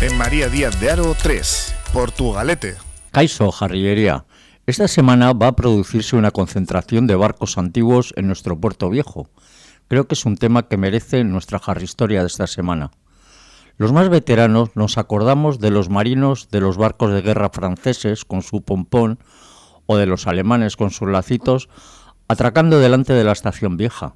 En María Díaz de Aro 3, Portugalete. Caiso Jarrillería. Esta semana va a producirse una concentración de barcos antiguos en nuestro puerto viejo. Creo que es un tema que merece nuestra jarristoria de esta semana. Los más veteranos nos acordamos de los marinos de los barcos de guerra franceses con su pompón o de los alemanes con sus lacitos atracando delante de la estación vieja.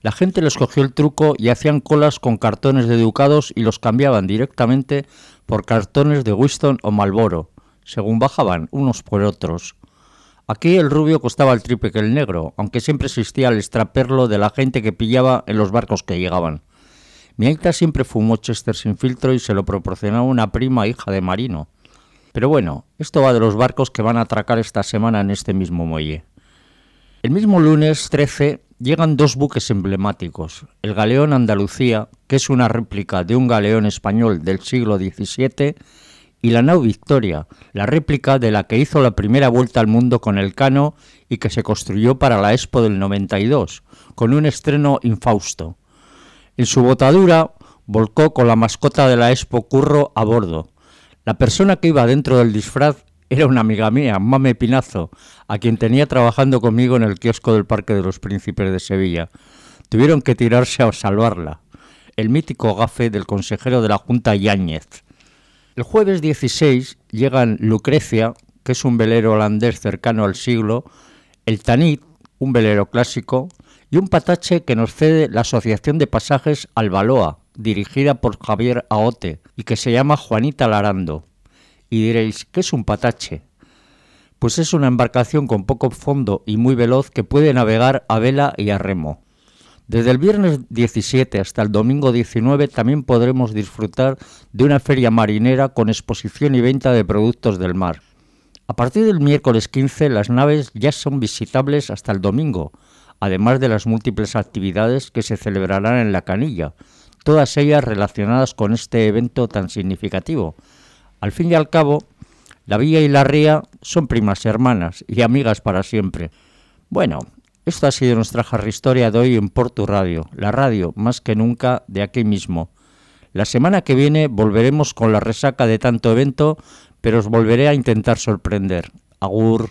La gente les cogió el truco y hacían colas con cartones de educados y los cambiaban directamente por cartones de Winston o Malboro, según bajaban unos por otros. Aquí el rubio costaba el triple que el negro, aunque siempre existía el extraperlo de la gente que pillaba en los barcos que llegaban. Mi aita siempre fumó Chester sin filtro y se lo proporcionaba una prima hija de marino. Pero bueno, esto va de los barcos que van a atracar esta semana en este mismo muelle. El mismo lunes 13 llegan dos buques emblemáticos, el galeón Andalucía, que es una réplica de un galeón español del siglo XVII, y la nau Victoria, la réplica de la que hizo la primera vuelta al mundo con el Cano y que se construyó para la Expo del 92, con un estreno infausto. En su botadura volcó con la mascota de la Expo Curro a bordo. La persona que iba dentro del disfraz era una amiga mía, Mame Pinazo, a quien tenía trabajando conmigo en el kiosco del Parque de los Príncipes de Sevilla. Tuvieron que tirarse a salvarla. El mítico gafe del consejero de la Junta Yáñez. El jueves 16 llegan Lucrecia, que es un velero holandés cercano al siglo, el Tanit, un velero clásico, y un patache que nos cede la Asociación de Pasajes Albaloa, dirigida por Javier Aote, y que se llama Juanita Larando. Y diréis, ¿qué es un patache? Pues es una embarcación con poco fondo y muy veloz que puede navegar a vela y a remo. Desde el viernes 17 hasta el domingo 19 también podremos disfrutar de una feria marinera con exposición y venta de productos del mar. A partir del miércoles 15 las naves ya son visitables hasta el domingo, además de las múltiples actividades que se celebrarán en la canilla, todas ellas relacionadas con este evento tan significativo. Al fin y al cabo, la villa y la ría son primas hermanas y amigas para siempre. Bueno, esto ha sido nuestra historia de hoy en Porto Radio, la radio más que nunca de aquí mismo. La semana que viene volveremos con la resaca de tanto evento, pero os volveré a intentar sorprender. Agur.